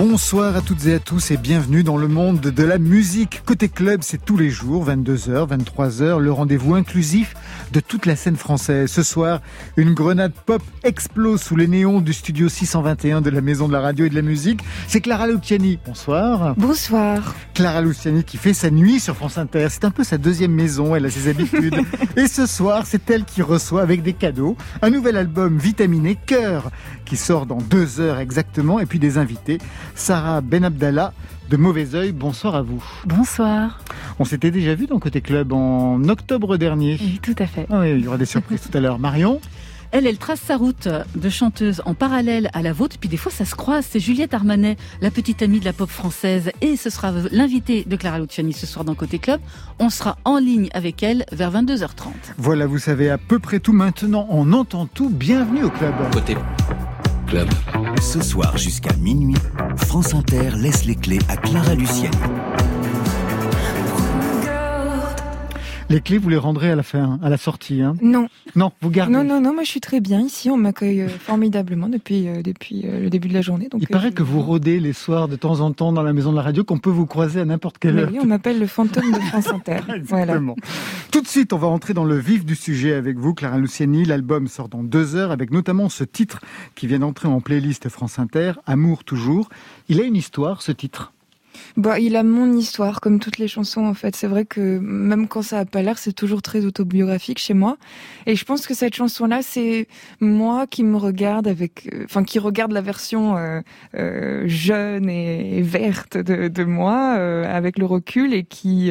Bonsoir à toutes et à tous et bienvenue dans le monde de la musique. Côté club, c'est tous les jours, 22h, 23h, le rendez-vous inclusif de toute la scène française. Ce soir, une grenade pop explose sous les néons du studio 621 de la Maison de la Radio et de la Musique. C'est Clara Luciani. Bonsoir. Bonsoir. Clara Luciani qui fait sa nuit sur France Inter. C'est un peu sa deuxième maison, elle a ses habitudes. et ce soir, c'est elle qui reçoit avec des cadeaux un nouvel album vitaminé, Cœur, qui sort dans deux heures exactement, et puis des invités. Sarah Benabdallah de Mauvais Oeil, bonsoir à vous. Bonsoir. On s'était déjà vu dans Côté Club en octobre dernier. Oui, tout à fait. Ah oui, il y aura des surprises tout à l'heure. Marion elle, elle trace sa route de chanteuse en parallèle à la vôtre. Puis des fois, ça se croise. C'est Juliette Armanet, la petite amie de la pop française. Et ce sera l'invité de Clara Luciani ce soir dans Côté Club. On sera en ligne avec elle vers 22h30. Voilà, vous savez à peu près tout maintenant. On entend tout. Bienvenue au club. Côté Ce soir jusqu'à minuit, France Inter laisse les clés à Clara Luciani. Les clés, vous les rendrez à la fin, à la sortie, hein Non. Non, vous gardez. Non, non, non, moi je suis très bien ici. On m'accueille euh, formidablement depuis, euh, depuis euh, le début de la journée. Donc, Il paraît que vous rôdez les soirs de temps en temps dans la maison de la radio, qu'on peut vous croiser à n'importe quelle heure. Oui, on m'appelle le fantôme de France Inter. Exactement. Tout de suite, on va rentrer dans le vif du sujet avec vous, Clara Luciani. L'album sort dans deux heures avec notamment ce titre qui vient d'entrer en playlist France Inter, Amour toujours. Il a une histoire, ce titre. Bah, il a mon histoire, comme toutes les chansons en fait. C'est vrai que même quand ça a pas l'air, c'est toujours très autobiographique chez moi. Et je pense que cette chanson-là, c'est moi qui me regarde avec, euh, enfin, qui regarde la version euh, euh, jeune et, verte de, moi avec le recul et qui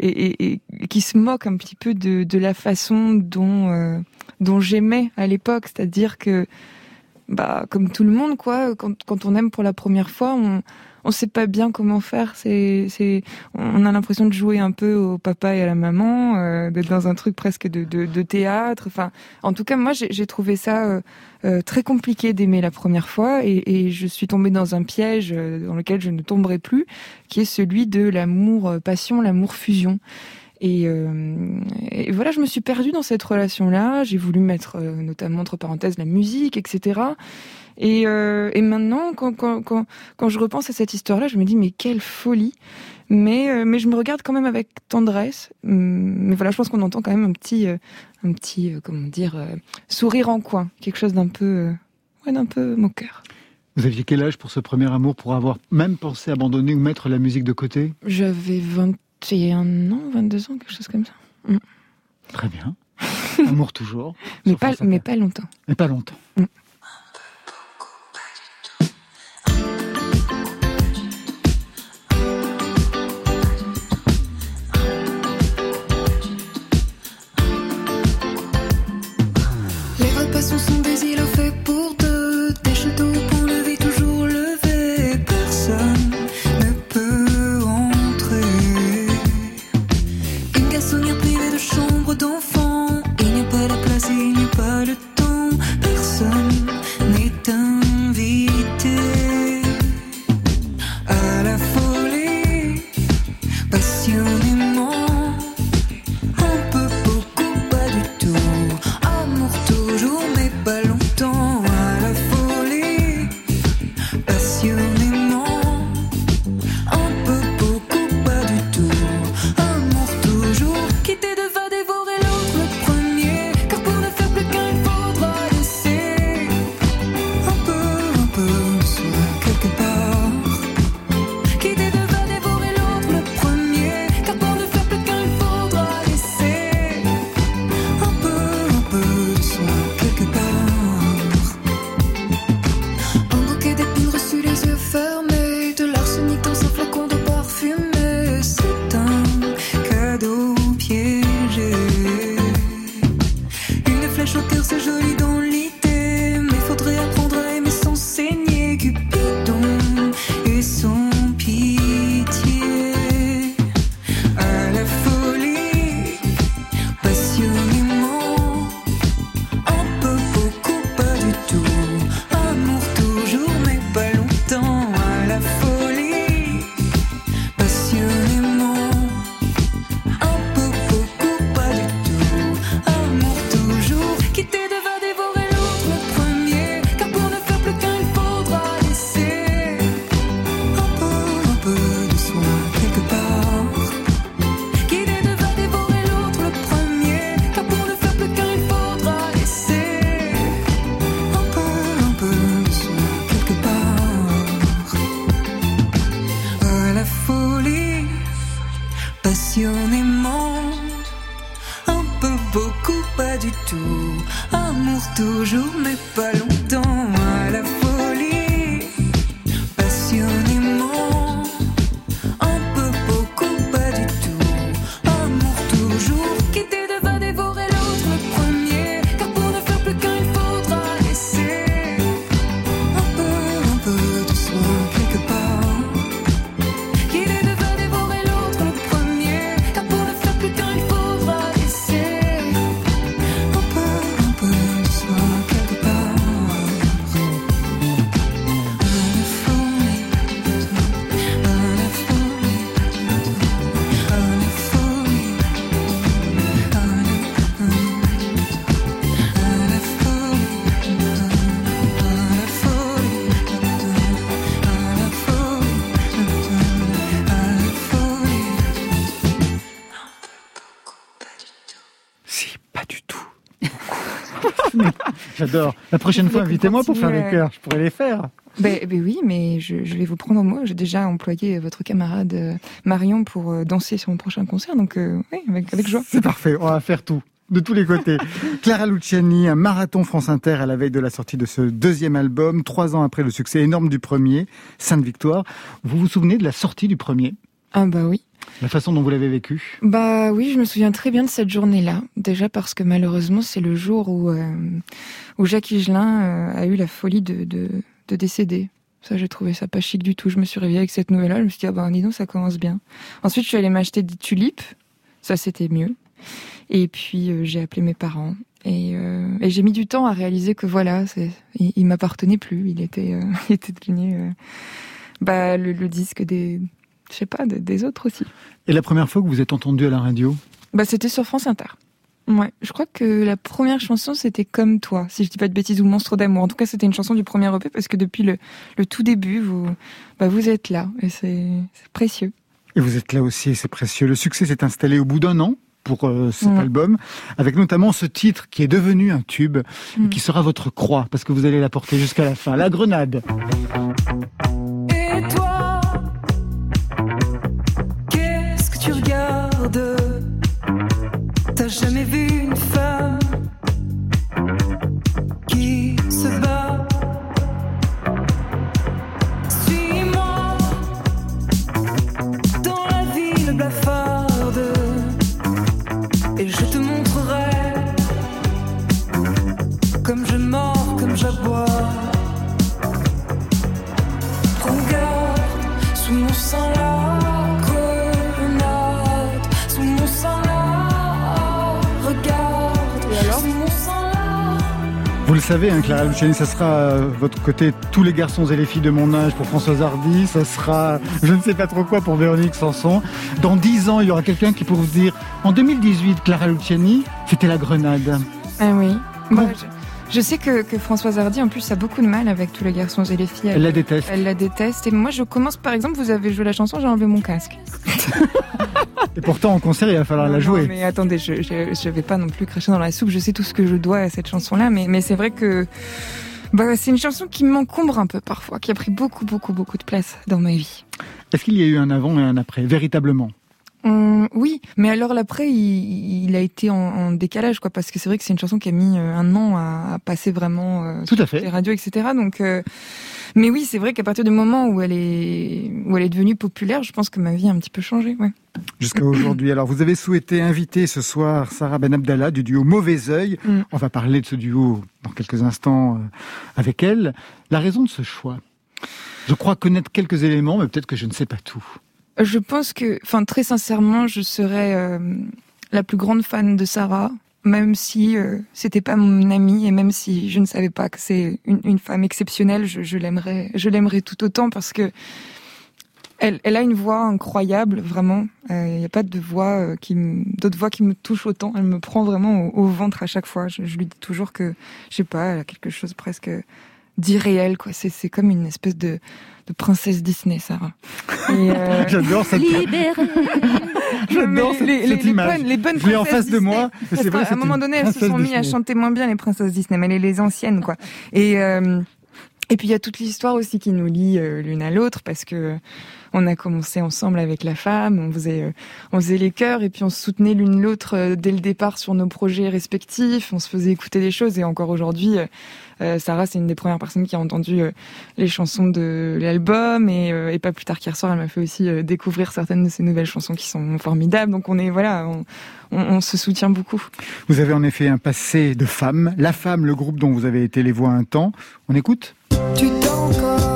et, et, qui se moque un petit peu de, de la façon dont dont j'aimais à l'époque, c'est-à-dire que bah comme tout le monde quoi, quand quand on aime pour la première fois, on on sait pas bien comment faire. C'est, c'est, on a l'impression de jouer un peu au papa et à la maman, euh, d'être dans un truc presque de, de, de théâtre. Enfin, en tout cas, moi, j'ai, trouvé ça euh, euh, très compliqué d'aimer la première fois, et, et, je suis tombée dans un piège dans lequel je ne tomberai plus, qui est celui de l'amour passion, l'amour fusion. Et, et, voilà, je me suis perdue dans cette relation-là. J'ai voulu mettre notamment entre parenthèses la musique, etc. Et, euh, et maintenant, quand, quand, quand, quand, je repense à cette histoire-là, je me dis mais quelle folie. Mais, euh, mais je me regarde quand même avec tendresse. Hum, mais voilà, je pense qu'on entend quand même un petit, euh, un petit, comment dire, sourire en coin, quelque chose d'un peu, ouais, d'un peu moqueur. Vous aviez quel âge pour ce premier amour, pour avoir même pensé abandonner ou mettre la musique de côté? J'avais 21 ans, 22 ans, quelque chose comme ça. Très bien. Amour toujours. mais, pas, mais pas longtemps. Mais pas longtemps. Hum. Le premier, car pour La prochaine fois, invitez-moi pour faire les chœurs. Je pourrais les faire. Ben, ben oui, mais je, je vais vous prendre au mot. J'ai déjà employé votre camarade euh, Marion pour euh, danser sur mon prochain concert, donc euh, oui, avec, avec joie. C'est parfait. On va faire tout. De tous les côtés. Clara Luciani, un marathon France Inter à la veille de la sortie de ce deuxième album, trois ans après le succès énorme du premier, Sainte Victoire. Vous vous souvenez de la sortie du premier? Ah bah oui. La façon dont vous l'avez vécu Bah oui, je me souviens très bien de cette journée-là. Déjà parce que malheureusement, c'est le jour où, euh, où Jacques Higelin euh, a eu la folie de, de, de décéder. Ça, j'ai trouvé ça pas chic du tout. Je me suis réveillée avec cette nouvelle-là. Je me suis dit, ah bah dis donc, ça commence bien. Ensuite, je suis allée m'acheter des tulipes. Ça, c'était mieux. Et puis, euh, j'ai appelé mes parents. Et, et j'ai mis du temps à réaliser que voilà, il, il m'appartenait plus. Il était, il était devenu bah, le disque des, je sais pas, des- des autres aussi. Et la première fois que vous êtes entendu à la radio? Bah, c'était sur France Inter. Ouais, je crois que la première chanson c'était Comme toi, si je dis pas de bêtises, ou Monstre d'amour. En tout cas, c'était une chanson du premier EP parce que depuis le, le tout début, vous, bah, vous êtes là et c'est c'est précieux. Et vous êtes là aussi, et c'est précieux. Le succès s'est installé au bout d'un an pour euh, cet Ouais. album, avec notamment ce titre qui est devenu un tube, et Mm. qui sera votre croix, parce que vous allez la porter jusqu'à la fin. La grenade. Jamais vu savez, hein, Clara Luciani, ça sera euh, votre côté tous les garçons et les filles de mon âge pour Françoise Hardy, ça sera je ne sais pas trop quoi pour Véronique Sanson. Dans dix ans, il y aura quelqu'un qui pourra vous dire, en 2018, Clara Luciani, c'était la grenade. Ah oui. Moi, je, je sais que, que Françoise Hardy, en plus, a beaucoup de mal avec tous les garçons et les filles. Elle la déteste. elle la déteste. Et moi, je commence, par exemple, vous avez joué la chanson, j'ai enlevé mon casque. Et pourtant, en concert, il va falloir Non, la non, jouer. mais attendez, je, je, je vais pas non plus cracher dans la soupe. Je sais tout ce que je dois à cette chanson-là, mais, mais c'est vrai que bah, c'est une chanson qui m'encombre un peu parfois, qui a pris beaucoup, beaucoup, beaucoup de place dans ma vie. Est-ce qu'il y a eu un avant et un après, véritablement? Hum, oui, mais alors l'après, il, il a été en, en décalage, quoi, parce que c'est vrai que c'est une chanson qui a mis euh, un an à, à passer vraiment euh, Tout à les fait. radios, etc. Donc, euh, mais oui, c'est vrai qu'à partir du moment où elle est où elle est devenue populaire, je pense que ma vie a un petit peu changé. Ouais. Jusqu'à aujourd'hui. Alors, vous avez souhaité inviter ce soir Sarah Ben Abdallah du duo Mauvais Oeil. Mm. On va parler de ce duo dans quelques instants euh, avec elle. La raison de ce choix? Je crois connaître quelques éléments, mais peut-être que je ne sais pas tout. Je pense que, enfin, très sincèrement, je serais euh, la plus grande fan de Sarah, même si euh, c'était pas mon amie et même si je ne savais pas que c'est une, une femme exceptionnelle, je, je l'aimerais, je l'aimerais tout autant parce que elle, elle a une voix incroyable, vraiment. Il n'y a pas de voix euh, qui, d'autres voix qui me touchent autant. Elle me prend vraiment au, au ventre à chaque fois. Je, je lui dis toujours que, je sais pas, elle a quelque chose presque d'irréel, quoi. C'est, c'est comme une espèce de, de princesse Disney, Sarah. Euh, J'adore cette, j'adore cette, les, cette les image. bonnes, les bonnes je l'ai en princesses face de Disney. moi. Parce C'est vrai, c'est un moment donné, elles se sont mis à chanter moins bien les princesses Disney, mais les, les anciennes, quoi. Et, euh, Et puis il y a toute l'histoire aussi qui nous lie euh, l'une à l'autre parce que on a commencé ensemble avec la femme, on faisait euh, on faisait les chœurs et puis on se soutenait l'une l'autre euh, dès le départ sur nos projets respectifs, on se faisait écouter des choses et encore aujourd'hui euh, Sarah c'est une des premières personnes qui a entendu les chansons de l'album et, pas plus tard qu'hier soir elle m'a fait aussi découvrir certaines de ces nouvelles chansons qui sont formidables donc on est voilà on, se soutient beaucoup. Vous avez en effet un passé de femme, La Femme, le groupe dont vous avez été les voix un temps. On écoute? Tu dors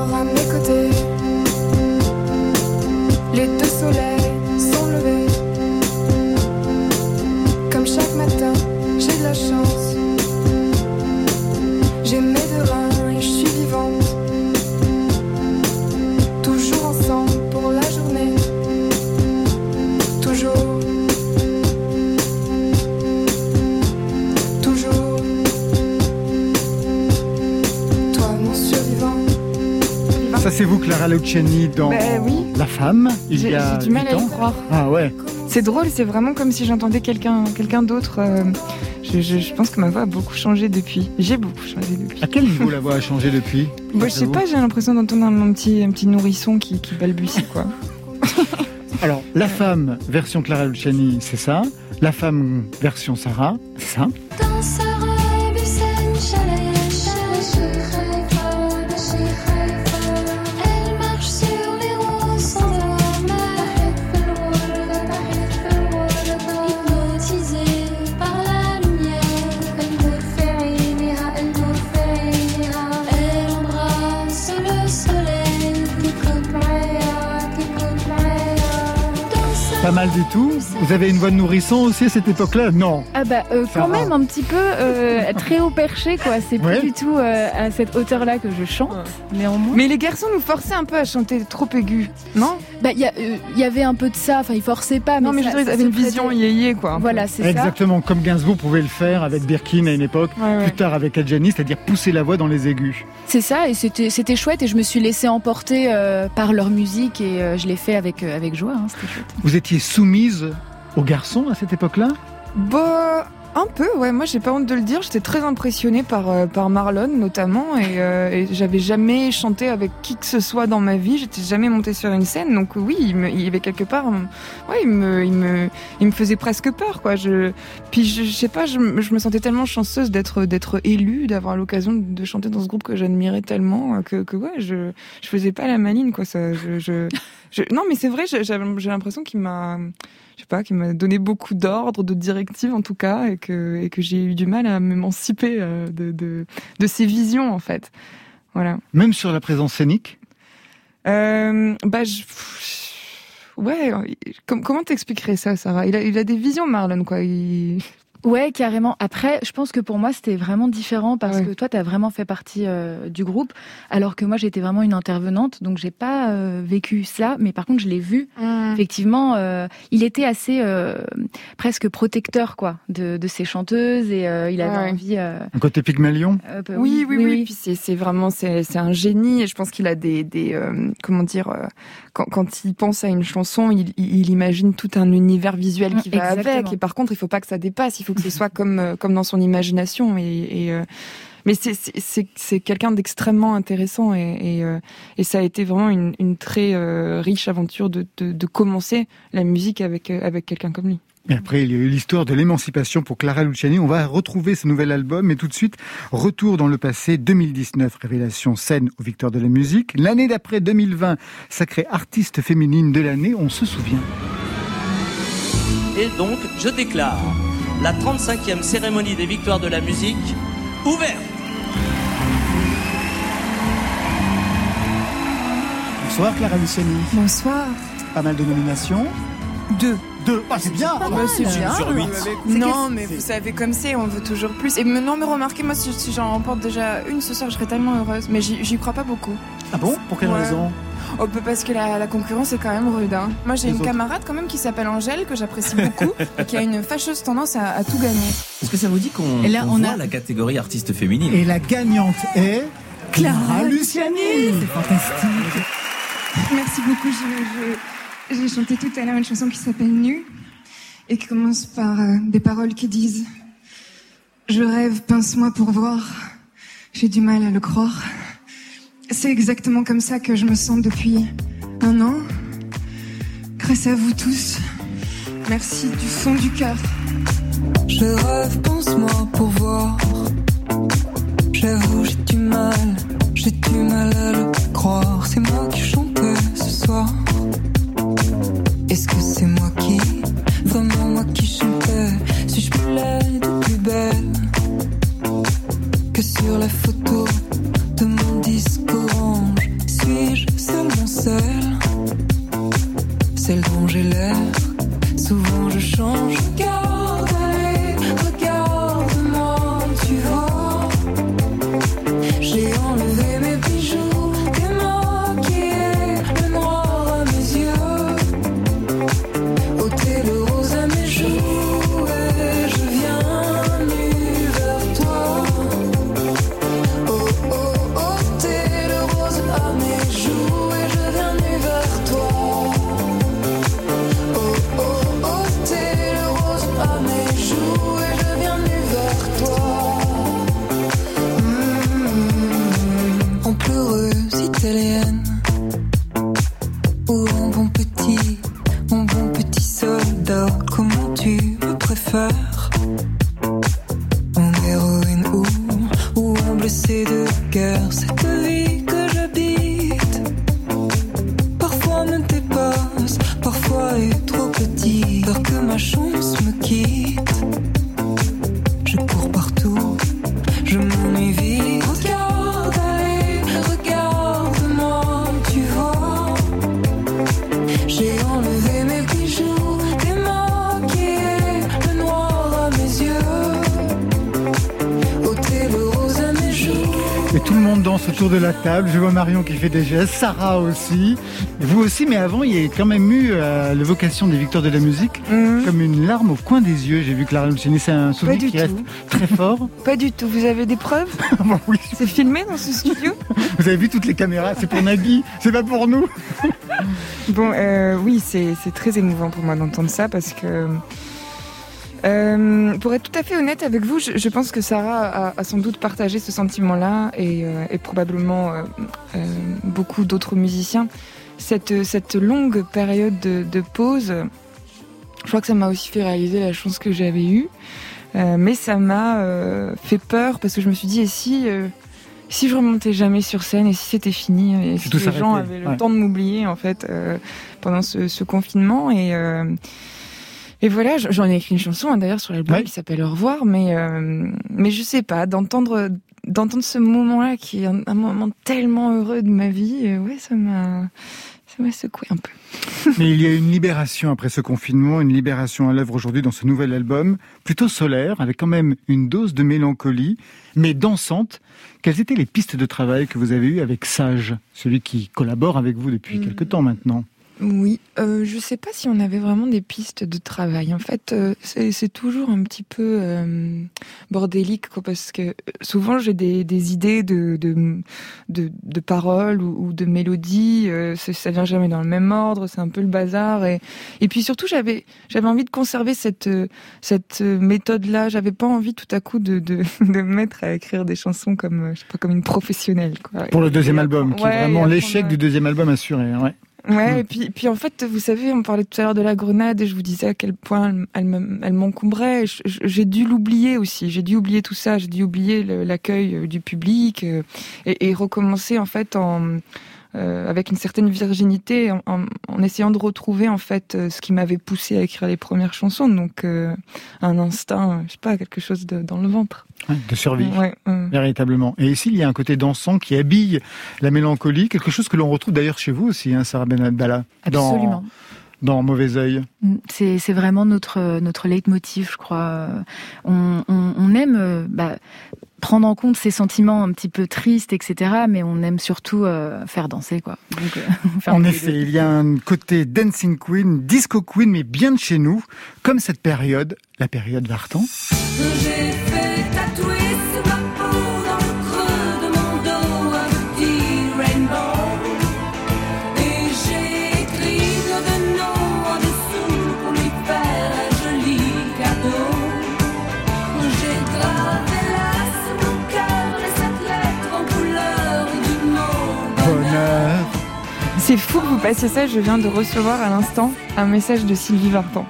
Ça c'est vous Clara Luciani dans Ben oui. La Femme, il y J'ai a j'ai du mal à y croire. Ah ouais. C'est drôle, c'est vraiment comme si j'entendais quelqu'un quelqu'un d'autre. euh, je, je- je pense que ma voix a beaucoup changé depuis. J'ai beaucoup changé depuis. À quel niveau la voix a changé depuis Moi, je sais pas, j'ai l'impression d'entendre un, un petit, un petit nourrisson qui, qui balbutie, quoi. Alors, La Femme version Clara Luciani, c'est ça. La Femme version Sarah, c'est ça. Dans sa robe, mal du tout. Vous avez une voix de nourrisson aussi à cette époque-là? Non. Ah bah euh, quand va. même un petit peu euh, très haut perché quoi. C'est plus Ouais. du tout euh, à cette hauteur-là que je chante. Néanmoins. Mais les garçons nous forçaient un peu à chanter trop aigu, non? Bah il y, euh, avait un peu de ça. Enfin ils forçaient pas. Non, mais je ça- avaient se une vision yéyé, quoi. Voilà c'est ça. Exactement comme Gainsbourg pouvait le faire avec Birkin à une époque, Ouais, ouais. plus tard avec Adjani, c'est-à-dire pousser la voix dans les aigus. C'est ça et c'était c'était chouette et je me suis laissée emporter euh, par leur musique et euh, je l'ai fait avec euh, avec joie. hein, c'était chouette. Vous étiez soumise aux garçons à cette époque-là Bah, un peu, ouais. Moi, j'ai pas honte de le dire. J'étais très impressionnée par, euh, par Marlon, notamment. Et, euh, et j'avais jamais chanté avec qui que ce soit dans ma vie. J'étais jamais montée sur une scène. Donc, oui, il, y avait quelque part. Ouais, il me, il me, il me faisait presque peur, quoi. Je, puis, je, sais pas, je, me- sentais tellement chanceuse d'être, d'être élue, d'avoir l'occasion de chanter dans ce groupe que j'admirais tellement euh, que, ouais, je, je faisais pas la maline, quoi. Ça, je, non, mais c'est vrai, j'ai l'impression qu'il m'a, je sais pas, qui m'a donné beaucoup d'ordres, de directives en tout cas, et que, et que j'ai eu du mal à m'émanciper euh, de, de, de ces visions en fait. Voilà. Même sur la présence scénique Euh, bah, je... ouais. com- comment t'expliquerais ça, Sarah? Il a, il a des visions, Marlon, quoi. Il... Ouais, carrément. Après, je pense que pour moi, c'était vraiment différent parce Ouais. que toi, tu as vraiment fait partie euh, du groupe, alors que moi, j'étais vraiment une intervenante, donc j'ai pas euh, vécu ça. Mais par contre, je l'ai vu. Effectivement, euh, il était assez euh, presque protecteur, quoi, de, de ses chanteuses et euh, il avait Ouais. envie. euh, Un côté Pygmalion? euh, bah Oui, oui, oui. Puis c'est, vraiment, c'est, c'est un génie. Et je pense qu'il a des, des, euh, comment dire, euh, quand, quand il pense à une chanson, il, il, il imagine tout un univers visuel qui Mm, va avec. Et par contre, il faut pas que ça dépasse. Il faut que ce soit comme, euh, comme dans son imagination. Et, et euh, mais c'est, c'est, c'est, c'est quelqu'un d'extrêmement intéressant. Et, et, euh, et ça a été vraiment une, une très euh, riche aventure de, de, de commencer la musique avec, avec quelqu'un comme lui. Et après, il y a eu l'histoire de l'émancipation pour Clara Luciani. On va retrouver ce nouvel album, mais tout de suite, retour dans le passé 2019, révélation scène aux Victoires de la musique. L'année d'après 2020, sacrée artiste féminine de l'année, on se souvient. Et donc, je déclare la 35e cérémonie des victoires de la musique ouverte. Bonsoir Clara Luciani. Bonsoir. Pas mal de nominations. Deux. Deux. Ah, c'est bien. Bah, c'est bien. Sur huit. Non, mais vous savez comme c'est, on veut toujours plus. Et maintenant, mais remarquez, moi, si, si j'en remporte déjà une ce soir, je serais tellement heureuse. Mais j'y crois pas beaucoup. Ah bon? Pour quelle Ouais. raison? Oh, bah, parce que la, la concurrence est quand même rude. Hein. Moi, j'ai une autres. camarade quand même qui s'appelle Angèle, que j'apprécie beaucoup, et qui a une fâcheuse tendance à, à tout gagner. Est-ce que ça vous dit qu'on Et là, qu'on on voit a- la catégorie artiste féminine? Et la gagnante est Clara Luciani. Merci beaucoup. Je- je- J'ai chanté tout à l'heure une chanson qui s'appelle Nu et qui commence par euh, des paroles qui disent Je rêve, pince-moi pour voir. J'ai du mal à le croire. c'est exactement comme ça que je me sens depuis un an. Grâce à vous tous. Merci du fond du cœur. Je rêve, pense-moi pour voir. J'avoue, j'ai du mal, j'ai du mal à le croire. C'est moi qui chantais ce soir. Est-ce que c'est moi qui, vraiment moi qui chantais Suis-je plus laide ou plus belle que sur la photo de mon disque orange Suis-je seulement celle, celle dont j'ai l'air Souvent je change. Blessé de Je vois Marion qui fait des gestes, Sarah aussi. Vous aussi, mais avant, il y a quand même eu euh, l'évocation des victoires de la musique Mhm. comme une larme au coin des yeux. J'ai vu Clara Luciani, c'est un souvenir qui reste tout. très fort. Pas du tout. Vous avez des preuves Bon, oui. C'est filmé dans ce studio Vous avez vu toutes les caméras, c'est pour Nagui, c'est pas pour nous. Bon, euh, oui, c'est c'est très émouvant pour moi d'entendre ça parce que. Euh, pour être tout à fait honnête avec vous, je, je pense que Sarah a, a sans doute partagé ce sentiment-là et, euh, et probablement euh, beaucoup d'autres musiciens. Cette, cette longue période de, de pause, je crois que ça m'a aussi fait réaliser la chance que j'avais eue. Mais ça m'a fait peur parce que je me suis dit, et si, si je remontais jamais sur scène et si c'était fini et si les gens avaient le ouais. temps de m'oublier en fait pendant ce, ce confinement et et voilà, j'en ai écrit une chanson hein, d'ailleurs sur l'album Ouais. qui s'appelle Au revoir, mais euh, mais je sais pas d'entendre d'entendre ce moment-là qui est un, un moment tellement heureux de ma vie, euh, ouais, ça m'a ça m'a secoué un peu. Mais il y a une libération après ce confinement, une libération à l'œuvre aujourd'hui dans ce nouvel album, plutôt solaire, avec quand même une dose de mélancolie, mais dansante. Quelles étaient les pistes de travail que vous avez eues avec Sage, celui qui collabore avec vous depuis Mm. quelque temps maintenant? Oui, euh, je sais pas si on avait vraiment des pistes de travail. En fait, euh, c'est toujours un petit peu euh, bordélique, quoi, parce que euh, souvent j'ai des, des idées de, de, de, de paroles ou, ou de mélodies. Euh, ça vient jamais dans le même ordre, c'est un peu le bazar. Et, et puis surtout, j'avais j'avais envie de conserver cette euh, cette méthode-là. J'avais pas envie tout à coup de, de, de me mettre à écrire des chansons comme je sais pas comme une professionnelle. Quoi. Pour le deuxième Et album, qui est ouais, vraiment l'échec du deuxième album assuré. Ouais. Ouais, Mm. et puis, puis en fait, vous savez, on parlait tout à l'heure de la grenade et je vous disais à quel point elle, elle me- elle m'encombrait. J'ai dû l'oublier aussi. J'ai dû oublier tout ça. J'ai dû oublier l'accueil euh, du public euh, et, et recommencer en fait en avec une certaine virginité, en, en- en essayant de retrouver en fait euh, ce qui m'avait poussé à écrire les premières chansons. Donc euh, un instinct, euh, je sais pas, quelque chose de- dans le ventre. De survie. Ouais, euh. Véritablement. Et ici, il y a un côté dansant qui habille la mélancolie, quelque chose que l'on retrouve d'ailleurs chez vous aussi, hein, Sarah Benadbala, Absolument. dans, dans Mauvais Oeil. Mm, C'est c'est vraiment notre notre leitmotiv, je crois. Euh, On, on, on aime euh, bah, prendre en compte ces sentiments un petit peu tristes, etc. Mais on aime surtout euh, faire danser, quoi. Donc, euh, En effet, il y a un côté dancing queen, disco queen, mais bien de chez nous, comme cette période, la période Vartan. J'ai fait tatouer C'est fou que vous passiez ça. Je viens de recevoir à l'instant un message de Sylvie Vartan.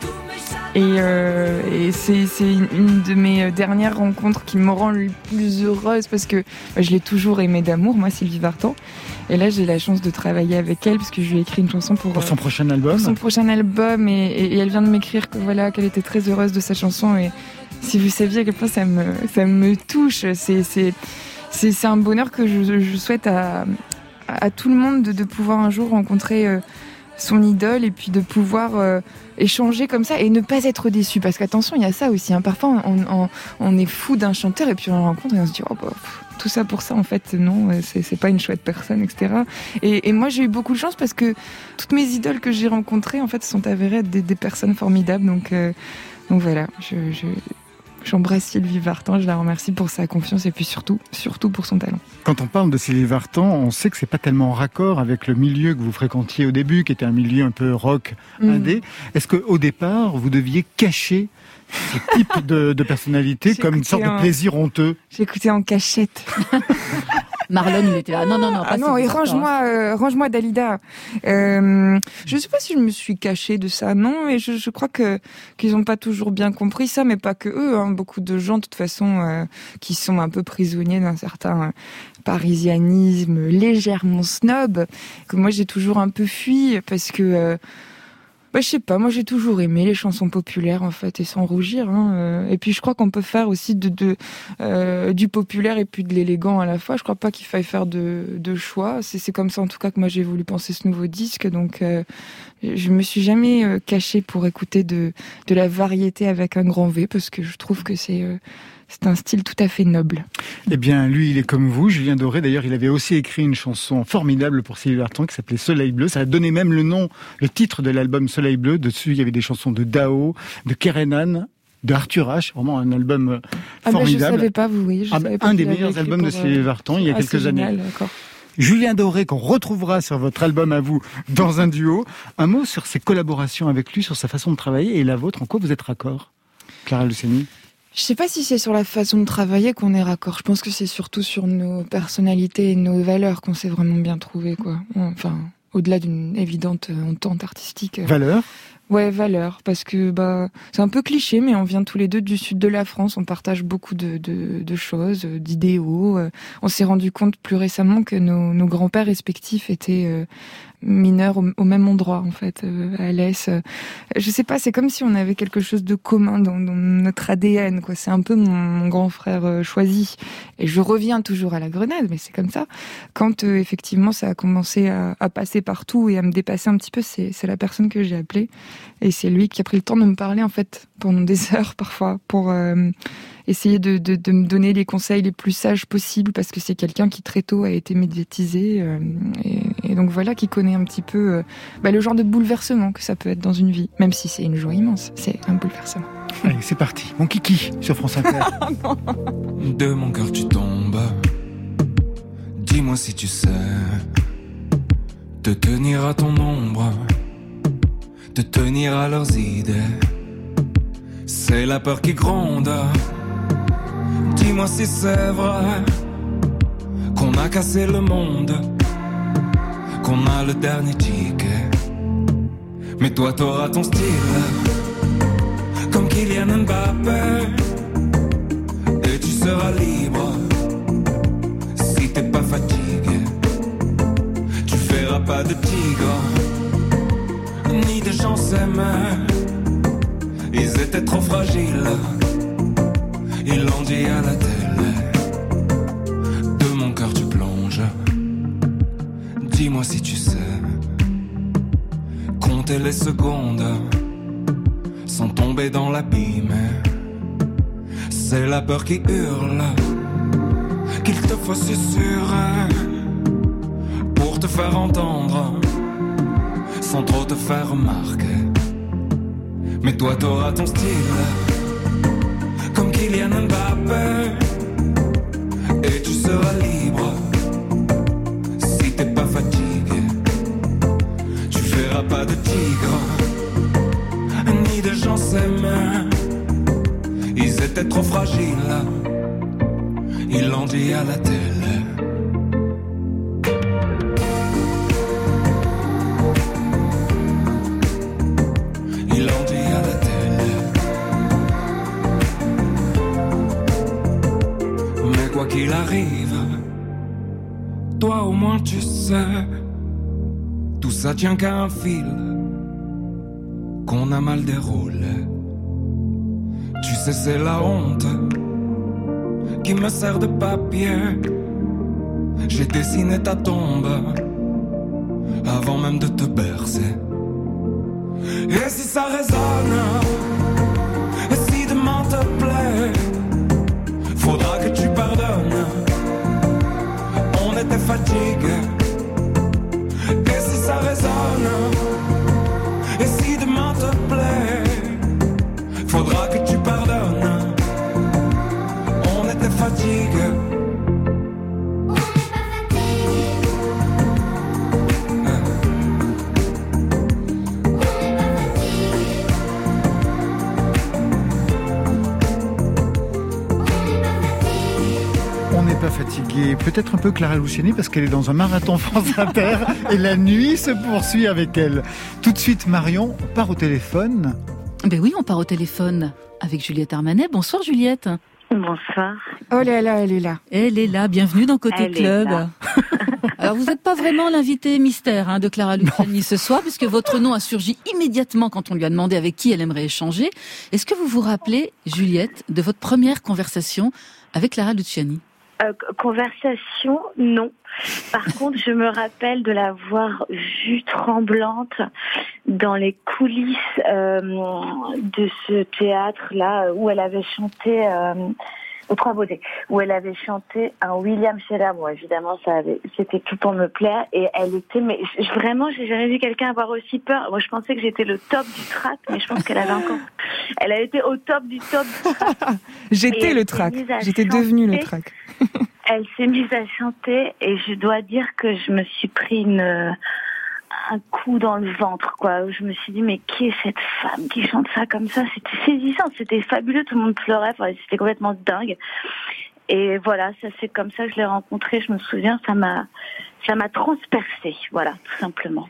Et, euh, et c'est une, de mes dernières rencontres qui me rend le plus heureuse parce que bah, je l'ai toujours aimée d'amour, moi, Sylvie Vartan. Et là, j'ai la chance de travailler avec elle parce que je lui ai écrit une chanson pour, Pour son euh, prochain album. pour son prochain album et, et- et elle vient de m'écrire que voilà qu'elle était très heureuse de sa chanson et si vous saviez à quel point ça me ça me touche c'est c'est c'est c'est un bonheur que je, je souhaite à à tout le monde de, pouvoir un jour rencontrer euh, son idole et puis de pouvoir euh, échanger comme ça et ne pas être déçu. Parce qu'attention il y a ça aussi hein. parfois on, est fou d'un chanteur et puis on le rencontre et on se dit oh bah, tout ça pour ça en fait non euh, c'est pas une chouette personne etc et, moi j'ai eu beaucoup de chance parce que toutes mes idoles que j'ai rencontrées en fait sont avérées être des, personnes formidables. Donc donc voilà je J'embrasse Sylvie Vartan, je la remercie pour sa confiance et puis surtout, surtout pour son talent. Quand on parle de Sylvie Vartan, on sait que c'est pas tellement en raccord avec le milieu que vous fréquentiez au début, qui était un milieu un peu rock, Mm. indé. Est-ce qu'au départ, vous deviez cacher ce type de, de personnalité comme une sorte de plaisir honteux? J'écoutais en cachette. Marlon, il était là. Non, non, non. Ah pas non, Sylvie et range-moi, euh, range-moi Dalida. Euh, je sais pas si je me suis cachée de ça, non, et je, je crois que qu'ils ont pas toujours bien compris ça, mais pas que eux. Hein, beaucoup de gens, de toute façon, euh, qui sont un peu prisonniers d'un certain euh, parisianisme légèrement snob, que moi j'ai toujours un peu fui parce que. Bah, je sais pas, moi j'ai toujours aimé les chansons populaires en fait et sans rougir. Hein. euh, Et puis je crois qu'on peut faire aussi de, euh, du populaire et puis de l'élégant à la fois. Je crois pas qu'il faille faire de, de choix. C'est c'est comme ça en tout cas que moi j'ai voulu penser ce nouveau disque. Donc euh, je me suis jamais euh, cachée pour écouter de, de la variété avec un grand V parce que je trouve que c'est c'est un style tout à fait noble. Eh bien, lui, il est comme vous. Julien Doré, d'ailleurs, il avait aussi écrit une chanson formidable pour Sylvie Vartan qui s'appelait Soleil Bleu. Ça a donné même le nom, le titre de l'album Soleil Bleu. Dessus, il y avait des chansons de Dao, de Kerenan, de Arthur H. Vraiment un album euh, Ah bah, je formidable. savais pas, vous. Je Ah bah, savais pas un des meilleurs albums de pour, Sylvie euh, Vartan il y a ah, quelques années. génial. Julien Doré, qu'on retrouvera sur votre album à vous dans un duo. Un mot sur ses collaborations avec lui, sur sa façon de travailler et la vôtre. En quoi vous êtes raccord, Clara Luciani? Je sais pas si c'est sur la façon de travailler qu'on est raccord. Je pense que c'est surtout sur nos personnalités et nos valeurs qu'on s'est vraiment bien trouvé, quoi. Enfin, au-delà d'une évidente euh, entente artistique. euh, Valeur? Ouais, valeur, parce que bah c'est un peu cliché, mais on vient tous les deux du sud de la France, on partage beaucoup de, de, de choses, euh, d'idéaux. On s'est rendu compte plus récemment que nos, nos grands-pères respectifs étaient euh, mineurs au, au même endroit, en fait, euh, à l'Est. Euh, Je sais pas, c'est comme si on avait quelque chose de commun dans, dans notre ADN, quoi. C'est un peu mon, grand frère euh, choisi. Et je reviens toujours à la grenade, mais c'est comme ça. Quand euh, effectivement ça a commencé à, à passer partout et à me dépasser un petit peu, c'est la personne que j'ai appelée. Et c'est lui qui a pris le temps de me parler en fait pendant des heures parfois pour euh, essayer de, de, de me donner les conseils les plus sages possibles parce que c'est quelqu'un qui très tôt a été médiatisé et, et donc voilà qui connaît un petit peu euh, bah, le genre de bouleversement que ça peut être dans une vie, même si c'est une joie immense, c'est un bouleversement. Allez, c'est parti. Mon kiki sur France Inter. De mon cœur tu tombes. Dis-moi si tu sais te tenir à ton ombre, te tenir à leurs idées. C'est la peur qui gronde. Dis-moi si c'est vrai qu'on a cassé le monde, qu'on a le dernier ticket. Mais toi t'auras ton style, comme Kylian Mbappé et tu seras libre si t'es pas fatigué. Tu feras pas de tigre ni de gens s'aimer. Ils étaient trop fragiles, ils l'ont dit à la télé. Dis-moi si tu sais compter les secondes sans tomber dans l'abîme. C'est la peur qui hurle qu'il te faut susurrer pour te faire entendre sans trop te faire remarquer. Mais toi t'auras ton style comme Kylian Mbappé et tu seras libre ni de gens s'aimaient. Ils étaient trop fragiles, il en dit à la télé. qu'il arrive, toi au moins tu sais, tout ça tient qu'à un fil qu'on a mal déroulé. Tu sais, c'est la honte qui me sert de papier. J'ai dessiné ta tombe avant même de te bercer. Et si ça résonne, et si demain te plaît, faudra que tu pardonnes. On était fatigué. Fatigué. Peut-être un peu Clara Luciani parce qu'elle est dans un marathon France Inter et la nuit se poursuit avec elle. Tout de suite, Marion, on part au téléphone. Ben oui, on part au téléphone avec Juliette Armanet. Bonsoir Juliette. Bonsoir. Oh là là, elle est là. Elle est là, bienvenue dans Côté Elle est Club. là. Alors vous n'êtes pas vraiment l'invité mystère hein, de Clara Luciani ce soir, puisque votre nom a surgi immédiatement quand on lui a demandé avec qui elle aimerait échanger. Est-ce que vous vous rappelez, Juliette, de votre première conversation avec Clara Luciani? Euh, conversation, non. Par contre, je me rappelle de la voir vue tremblante dans les coulisses euh, de ce théâtre-là où elle avait chanté euh, aux Trois Beautés, où elle avait chanté un William Sheller. Bon, évidemment, ça avait, c'était tout pour me plaire. Et elle était, mais je- vraiment, j'ai jamais vu quelqu'un avoir aussi peur. Moi, je pensais que j'étais le top du track, mais je pense qu'elle avait encore, elle a été au top du top J'étais le track. J'étais devenue le track. Elle s'est mise à chanter et je dois dire que je me suis pris une, un coup dans le ventre, quoi. Je me suis dit, mais qui est cette femme qui chante ça comme ça? C'était saisissant, c'était fabuleux, tout le monde pleurait, c'était complètement dingue. Et voilà, ça c'est comme ça que je l'ai rencontrée, je me souviens, ça m'a, ça m'a transpercée, voilà, tout simplement.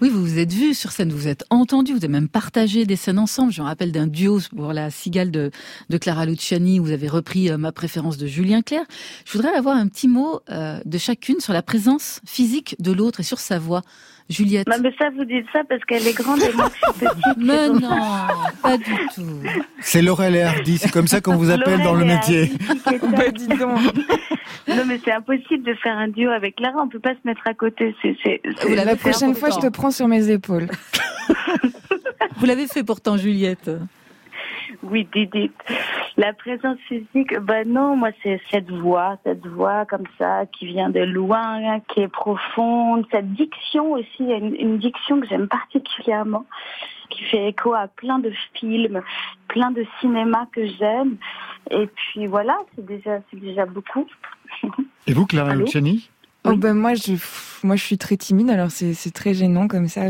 Oui, vous vous êtes vus sur scène, vous vous êtes entendus, vous avez même partagé des scènes ensemble. Je me rappelle d'un duo pour la cigale de, de Clara Luciani, vous avez repris euh, ma préférence de Julien Clerc. Je voudrais avoir un petit mot euh, de chacune sur la présence physique de l'autre et sur sa voix. Juliette. Non, mais ça, vous dites ça parce qu'elle est grande et moi je suis petite. Mais non, pas du tout. C'est Laurel et Hardy, c'est comme ça qu'on vous appelle dans le métier. Bah, dis donc. Non, mais c'est impossible de faire un duo avec Clara. On peut pas se mettre à côté. La prochaine fois, je te prends sur mes épaules. Vous l'avez fait pourtant, Juliette. Oui, Didi. La présence physique, bah non, moi c'est cette voix, cette voix comme ça qui vient de loin, qui est profonde. Cette diction aussi, une, une diction que j'aime particulièrement, qui fait écho à plein de films, plein de cinéma que j'aime. Et puis voilà, c'est déjà, c'est déjà beaucoup. Et vous, Clara Allô? Oh ben moi je moi je suis très timide alors c'est c'est très gênant comme ça.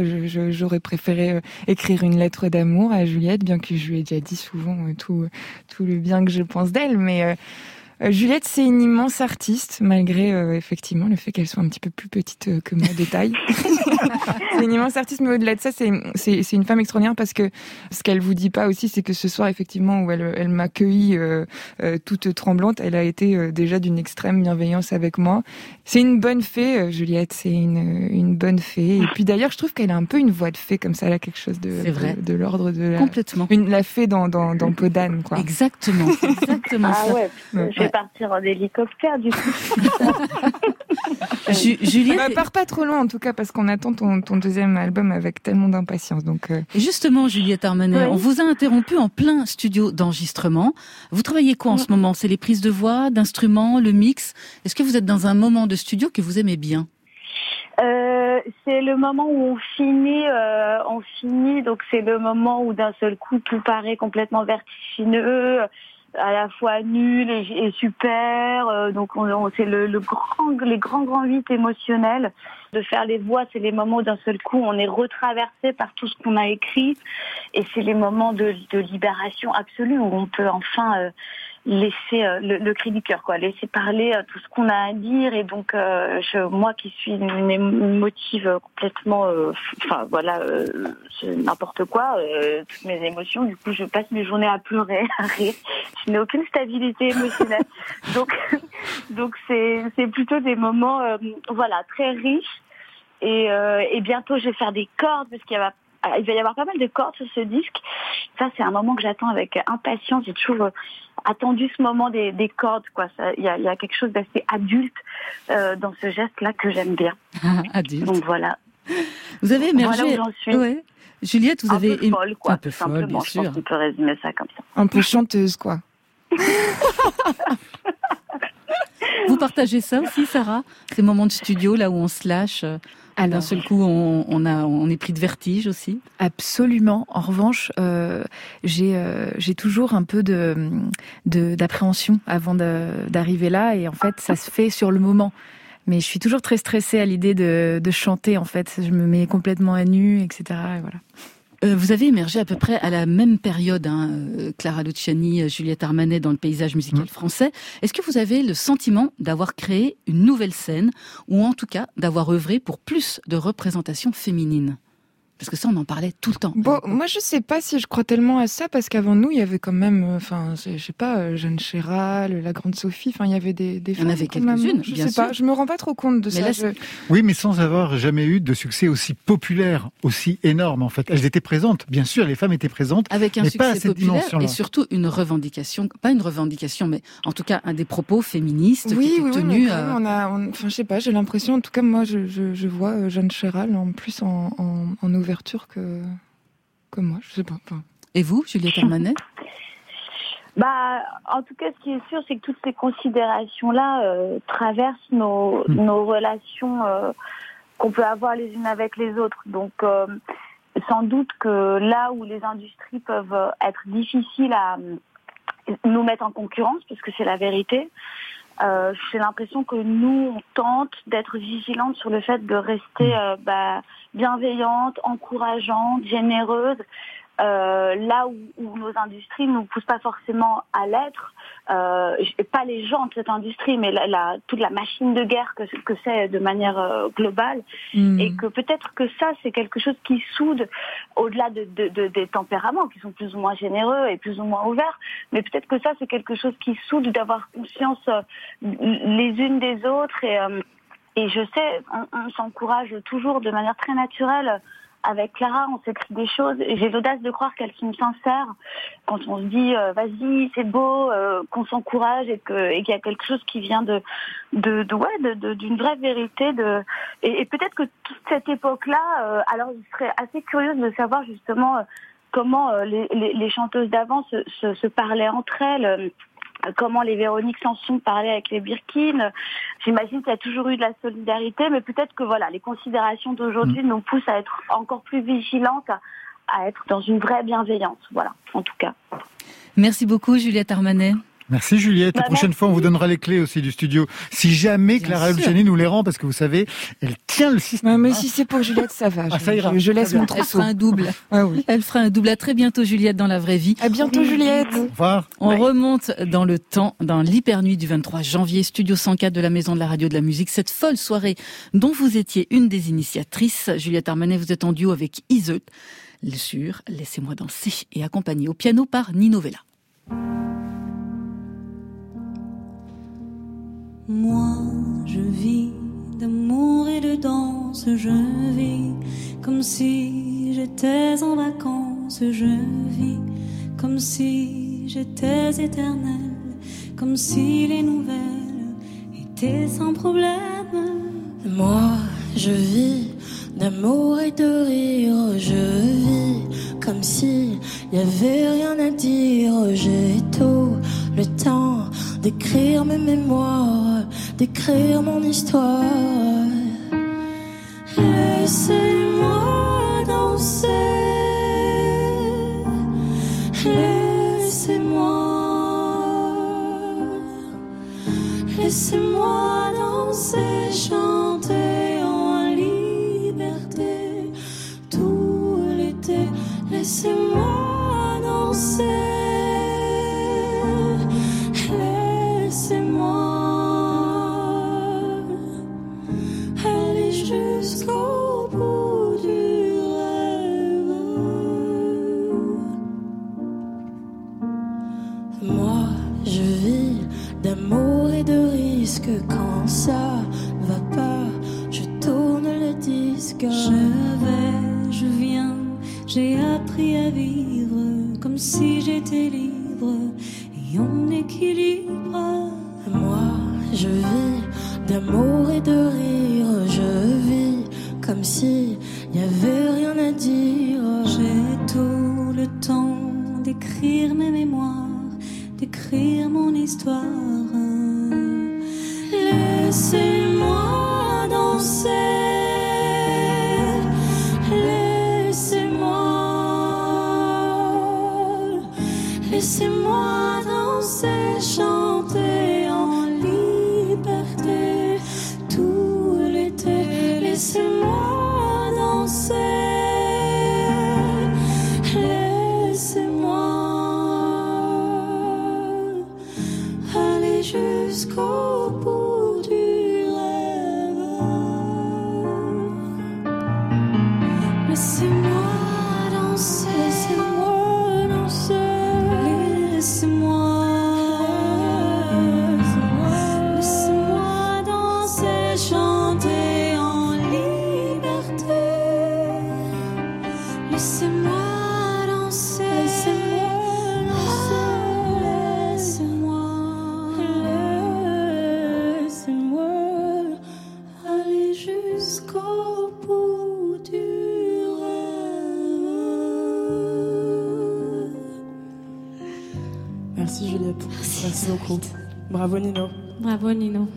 J'aurais préféré euh, écrire une lettre d'amour à Juliette bien que je lui ai déjà dit souvent euh, tout tout le bien que je pense d'elle mais euh, Juliette c'est une immense artiste malgré euh, effectivement le fait qu'elle soit un petit peu plus petite euh, que moi de taille c'est une immense artiste mais au-delà de ça c'est c'est c'est une femme extraordinaire parce que ce qu'elle vous dit pas aussi c'est que ce soir effectivement où elle elle m'a accueillie euh, euh, toute tremblante elle a été euh, déjà d'une extrême bienveillance avec moi c'est une bonne fée, euh, Juliette. C'est une, une bonne fée. Et puis d'ailleurs, je trouve qu'elle a un peu une voix de fée comme ça. Elle a quelque chose de, de, de l'ordre de la, Complètement. une, la fée dans, dans, dans Peau d'âne, quoi. Exactement, exactement Ah ça. ouais, Ouais. Partir en hélicoptère du coup. Ju- Juliette, Bah, pars pas trop loin en tout cas parce qu'on attend ton, ton deuxième album avec tellement d'impatience. Donc euh, Justement, Juliette Armanet, Oui. on vous a interrompu en plein studio d'enregistrement. Vous travaillez quoi en ce moment? C'est les prises de voix, d'instruments, le mix? Est-ce que vous êtes dans un moment de studio que vous aimez bien? Euh, c'est le moment où on finit, euh, on finit, donc c'est le moment où d'un seul coup tout paraît complètement vertigineux, à la fois nul et, super. euh, donc on, on- c'est le, le grand, les grands grands huit émotionnels. De faire les voix, c'est les moments où d'un seul coup on est retraversé par tout ce qu'on a écrit, et c'est les moments de, de libération absolue où on peut enfin euh, laisser euh, le, le, cri du cœur, quoi, laisser parler euh, tout ce qu'on a à dire. Et donc, euh, je, moi qui suis une, émotive complètement, enfin voilà, n'importe quoi, toutes mes émotions, du coup, je passe mes journées à pleurer, à rire. Je n'ai aucune stabilité émotionnelle. donc, donc c'est c'est plutôt des moments, voilà, très riches. Et, et bientôt, je vais faire des cordes parce qu'il y a il va y avoir pas mal de cordes sur ce disque. Ça, c'est un moment que j'attends avec impatience. J'ai toujours euh, attendu ce moment des, des cordes. Quoi. Il y a, y a, quelque chose d'assez adulte euh, dans ce geste-là que j'aime bien. adulte. Donc voilà. Vous avez émergé. Voilà où j'en suis. Ouais. Juliette, vous un avez peu folle, quoi. un peu folle, bien je sûr. pense qu'on peut résumer ça comme ça. Un peu chanteuse, quoi. Vous partagez ça aussi, Sarah? Ces moments de studio là où on se lâche euh, d'un seul coup, on, on, a, on est pris de vertige aussi. Absolument. En revanche, euh, j'ai euh, j'ai toujours un peu de d'appréhension avant d'arriver là, et en fait, ça se fait sur le moment. Mais je suis toujours très stressée à l'idée de, de chanter. En fait, je me mets complètement à nu, etc. Et voilà. Euh, vous avez émergé à peu près à la même période, hein, euh, Clara Luciani, euh, Juliette Armanet dans le paysage musical français. Est-ce que vous avez le sentiment d'avoir créé une nouvelle scène, ou en tout cas d'avoir œuvré pour plus de représentation féminine parce que ça, on en parlait tout le temps. Bon, moi, je sais pas si je crois tellement à ça, parce qu'avant nous, il y avait quand même, enfin, je sais pas, Jeanne Chéral, la grande Sophie, enfin, il y avait des, des Il y en avait quelques-unes, Je bien sais sûr. pas, je me rends pas trop compte de Mais ça. là, je- Oui, mais sans avoir jamais eu de succès aussi populaire, aussi énorme en fait. Elles étaient présentes, bien sûr, les femmes étaient présentes, Avec un mais pas à succès cette populaire et surtout une revendication, pas une revendication, mais en tout cas un des propos féministes Oui, qui oui, étaient oui, tenus. quand euh, on a, on- enfin, je sais pas, j'ai l'impression, en tout cas, moi, je, je, je vois euh, Jeanne Chéral en plus en, en, en ouverture que, que moi, je sais pas. enfin. Et vous, Juliette Armanet? Bah, en tout cas, ce qui est sûr, c'est que toutes ces considérations-là euh, traversent nos, Mm. nos relations euh, qu'on peut avoir les unes avec les autres. Donc, euh, sans doute que là où les industries peuvent être difficiles à nous mettre en concurrence, parce que c'est la vérité, euh, j'ai l'impression que nous, on tente d'être vigilante sur le fait de rester euh, bah, bienveillante, encourageante, généreuse, euh, là où, où nos industries ne nous poussent pas forcément à l'être, euh, pas les gens de cette industrie, mais la, la- toute la machine de guerre que, que c'est de manière euh, globale, Hmm. et que peut-être que ça, c'est quelque chose qui soude au-delà de, de- de- des tempéraments qui sont plus ou moins généreux et plus ou moins ouverts, mais peut-être que ça, c'est quelque chose qui soude d'avoir conscience euh, les unes des autres et euh, et je sais, on, on s'encourage toujours de manière très naturelle. Avec Clara, on s'écrit des choses j'ai l'audace de croire qu'elles sont sincères. Quand on se dit euh, vas-y, c'est beau, euh, qu'on s'encourage et que et qu'il y a quelque chose qui vient de de, de ouais d'une vraie vérité. De et, et peut-être que toute cette époque-là, euh, alors je serais assez curieuse de savoir justement euh, comment euh, les, les, les chanteuses d'avant se, se, se parlaient entre elles. Comment les Véronique Sanson parlaient avec les Birkin. J'imagine qu'il y a toujours eu de la solidarité, mais peut-être que voilà, les considérations d'aujourd'hui nous poussent à être encore plus vigilantes, à, à être dans une vraie bienveillance. Voilà, en tout cas. Merci beaucoup, Juliette Armanet. Merci Juliette. La Bah, prochaine merci. fois, on vous donnera les clés aussi du studio. Si jamais Bien Clara. Luciani nous les rend, parce que vous savez, elle tient le système. Ouais, mais si c'est pour Juliette, ça va. Ah, je, ça ira. je- je laisse mon bien. Elle trousseau. fera un double. Ah oui. Elle fera un double. À très bientôt, Juliette, dans la vraie vie. À bientôt, Juliette. Au revoir. On remonte dans le temps, dans l'hypernuit du 23 janvier, studio 104 de la Maison de la Radio de la Musique, cette folle soirée dont vous étiez une des initiatrices. Juliette Armanet, vous êtes en duo avec Iseut sur Laissez-moi danser et accompagné au piano par Nino Vella. Moi, je vis d'amour et de danse, je vis comme si j'étais en vacances, je vis comme si j'étais éternelle, comme si les nouvelles étaient sans problème. Moi, je vis d'amour et de rire, je vis comme si y avait rien à dire. J'ai tout le temps d'écrire mes mémoires, d'écrire mon histoire. Laissez-moi danser. Laissez-moi. Laissez-moi danser, chanter Laissez-moi danser, laissez-moi. Beaucoup. Bravo Nino. Bravo Nino.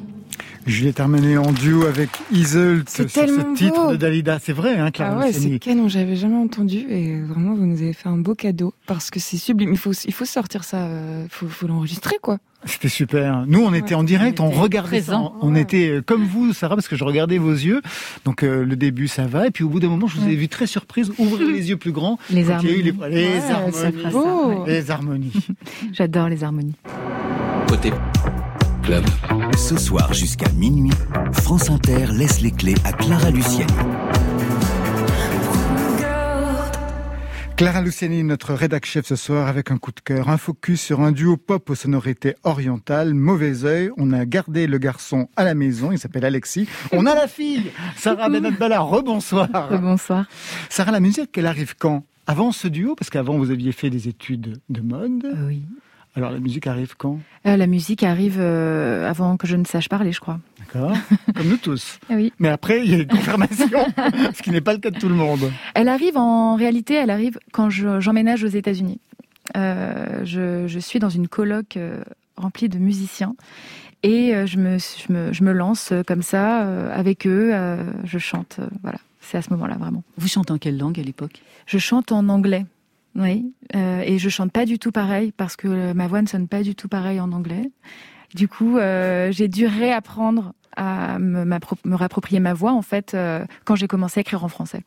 Juliette Armanet en duo avec Iseult C'est sur tellement ce titre beau. de Dalida. C'est vrai, hein, Ah Clara ouais, Luciani c'est canon, j'avais jamais entendu et vraiment vous nous avez fait un beau cadeau parce que c'est sublime. Il faut, il faut sortir ça, euh, faut, faut l'enregistrer quoi. C'était super. Nous, on était en direct, on, regardait ça. On était euh, comme vous, Sarah, parce que je regardais vos yeux. Donc euh, le début, ça va. Et puis au bout d'un moment, je vous ai vu très surprise ouvrir les yeux plus grands. Les quand il y a eu harmonies. Les, les Ouais, ça harmonies. fera ça, ouais. Les harmonies. J'adore les harmonies. Côté club. Ce soir jusqu'à minuit, France Inter laisse les clés à Clara Luciani. Clara Luciani, notre rédac chef ce soir, avec un coup de cœur, un focus sur un duo pop aux sonorités orientales, mauvais œil. On a gardé le garçon à la maison, il s'appelle Alexis. On a la fille, Sarah Benat-Bala, rebonsoir. Bonsoir. Sarah, la musique, elle arrive quand? Avant ce duo, parce qu'avant vous aviez fait des études de mode. Oui. Alors la musique arrive quand? Euh, la musique arrive euh, avant que je ne sache parler, je crois. D'accord Comme nous tous. Oui. Mais après, il y a une confirmation, ce qui n'est pas le cas de tout le monde. Elle arrive en réalité, elle arrive quand je- j'emménage aux États-Unis. Euh, je, je suis dans une coloc euh, remplie de musiciens et je me, je me, je me lance comme ça euh, avec eux. euh, je chante, euh, voilà. C'est à ce moment-là vraiment. Vous chantez en quelle langue à l'époque? Je chante en anglais. Oui, euh, et je chante pas du tout pareil parce que euh, ma voix ne sonne pas du tout pareil en anglais. Du coup, euh, j'ai dû réapprendre à me, me réapproprier ma voix en fait euh, quand j'ai commencé à écrire en français.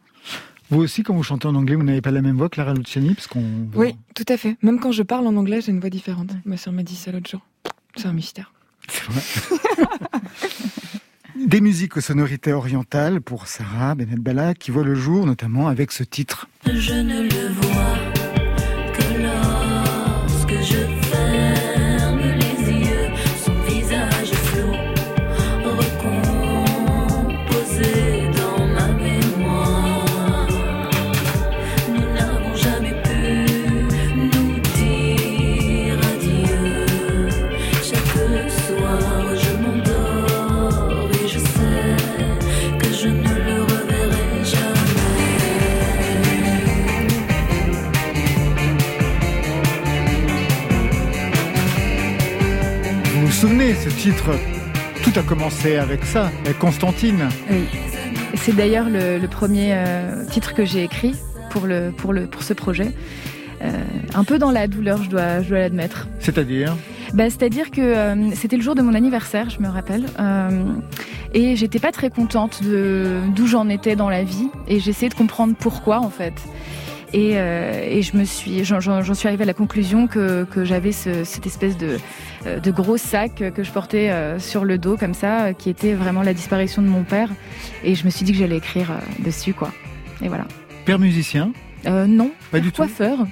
Vous aussi, quand vous chantez en anglais, vous n'avez pas la même voix que Clara Luciani, parce qu'on. Oui, tout à fait. Même quand je parle en anglais, j'ai une voix différente. Ma sœur m'a dit ça l'autre jour. C'est un mystère. Des musiques aux sonorités orientales pour Sarah Benat-Bala, qui voit le jour notamment avec ce titre. Je ne le vois titre, tout a commencé avec ça, avec Constantine. Oui. C'est d'ailleurs le, le premier euh, titre que j'ai écrit pour, le, pour, le, pour ce projet. Euh, un peu dans la douleur, je dois, je dois l'admettre. C'est-à-dire? Bah, C'est-à-dire que euh, c'était le jour de mon anniversaire, je me rappelle. euh, et j'étais pas très contente de d'où j'en étais dans la vie. Et j'essayais de comprendre pourquoi, en fait. Et, euh, et je me suis, j'en- suis arrivée à la conclusion que, que j'avais ce- cette espèce de, euh, de gros sac que je portais euh, sur le dos, comme ça, qui était vraiment la disparition de mon père. Et je me suis dit que j'allais écrire dessus, quoi. Et voilà. Père musicien euh, Non. Pas du tout. Coiffeur.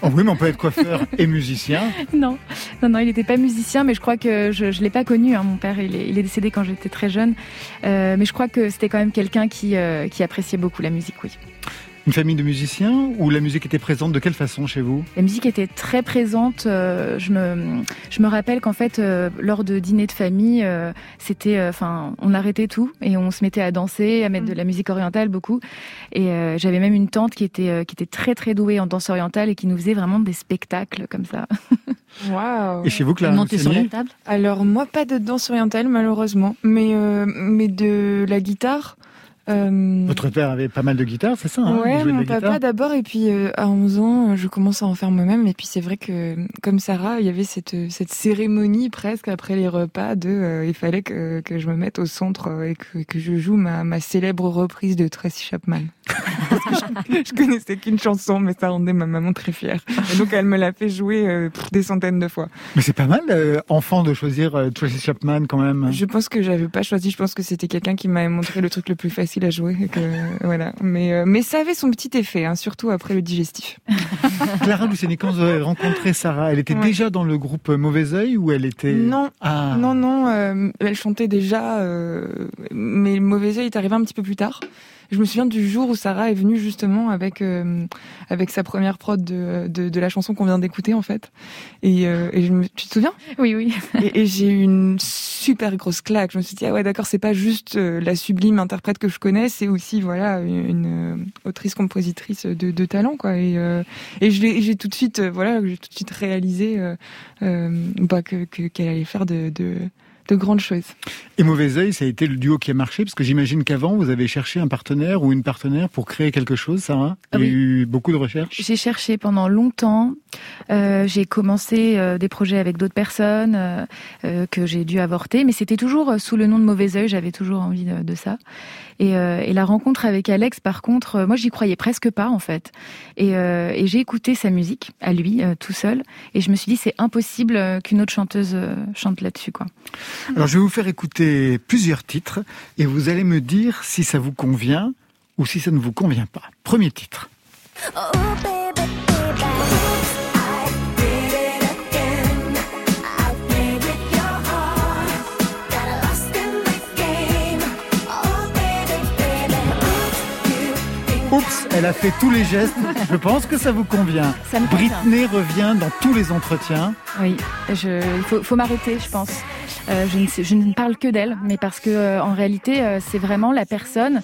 Oh oui, mais on peut être coiffeur et musicien. Non, non, non, il n'était pas musicien, mais je crois que je ne l'ai pas connu. Hein. Mon père, il est, il est décédé quand j'étais très jeune. Euh, mais je crois que c'était quand même quelqu'un qui, euh, qui appréciait beaucoup la musique, oui. Une famille de musiciens ou la musique était présente de quelle façon chez vous? La musique était très présente. euh, je me, je me rappelle qu'en fait, euh, lors de dîners de famille, euh, c'était, euh, enfin, on arrêtait tout et on se mettait à danser, à mettre de la musique orientale beaucoup. Et euh, j'avais même une tante qui était, euh, qui était très très douée en danse orientale et qui nous faisait vraiment des spectacles comme ça. Waouh Et chez vous, Monter sur la table Alors moi pas de danse orientale malheureusement, mais euh, mais de la guitare. Euh, Votre père avait pas mal de guitares, c'est ça hein ouais, mon papa guitare d'abord et puis euh, à 11 ans, euh, je commence à en faire moi-même et puis c'est vrai que comme Sarah, il y avait cette cette cérémonie presque après les repas de euh, il fallait que, que je me mette au centre et que, que je joue ma, ma célèbre reprise de Tracy Chapman. Parce que je, je connaissais qu'une chanson mais ça rendait ma maman très fière. Et donc elle me l'a fait jouer des centaines de fois. Mais c'est pas mal, enfant, de choisir Tracy Chapman quand même. Je pense que j'avais pas choisi. Je pense que c'était quelqu'un qui m'avait montré le truc le plus facile à jouer. et Que, voilà. Mais, euh, mais ça avait son petit effet, hein, surtout après le digestif. Clara Luciani, quand vous avez rencontré Sarah, elle était Ouais. déjà dans le groupe Mauvais Oeil ou elle était... Non, Ah. non, non. euh, elle chantait déjà, euh, mais mauvais œil est arrivé un petit peu plus tard. Je me souviens du jour où Sarah est venue justement avec euh, avec sa première prod de, de, de la chanson qu'on vient d'écouter en fait. Et, euh, et je me, tu te souviens? Oui, oui. Et, et j'ai eu une super grosse claque. Je me suis dit ah ouais d'accord c'est pas juste euh, la sublime interprète que je connais, c'est aussi voilà une, euh, autrice compositrice de, de talent quoi. Et, euh, et j'ai tout de suite euh, voilà j'ai tout de suite réalisé bah, que que- qu'elle allait faire de, de de grandes choses. Et Mauvais Oeil, ça a été le duo qui a marché, parce que j'imagine qu'avant, vous avez cherché un partenaire ou une partenaire pour créer quelque chose, Sarah? Il y a Oui. eu beaucoup de recherches? J'ai cherché pendant longtemps. Euh, j'ai commencé euh, des projets avec d'autres personnes euh, que j'ai dû avorter, mais c'était toujours sous le nom de Mauvais Oeil. J'avais toujours envie de, de ça. Et, euh, et la rencontre avec Alex, par contre, euh, moi j'y croyais presque pas en fait. Et, euh, et j'ai écouté sa musique à lui euh, tout seul, et je me suis dit c'est impossible qu'une autre chanteuse chante là-dessus quoi. Alors, je vais vous faire écouter plusieurs titres, et vous allez me dire si ça vous convient ou si ça ne vous convient pas. Premier titre. Oups, elle a fait tous les gestes. Je pense que ça vous convient. Ça me convient. Britney revient dans tous les entretiens. Oui, je, il faut, faut m'arrêter, je pense. Euh, je, ne sais- je ne parle que d'elle, mais parce que euh, en réalité, euh, c'est vraiment la personne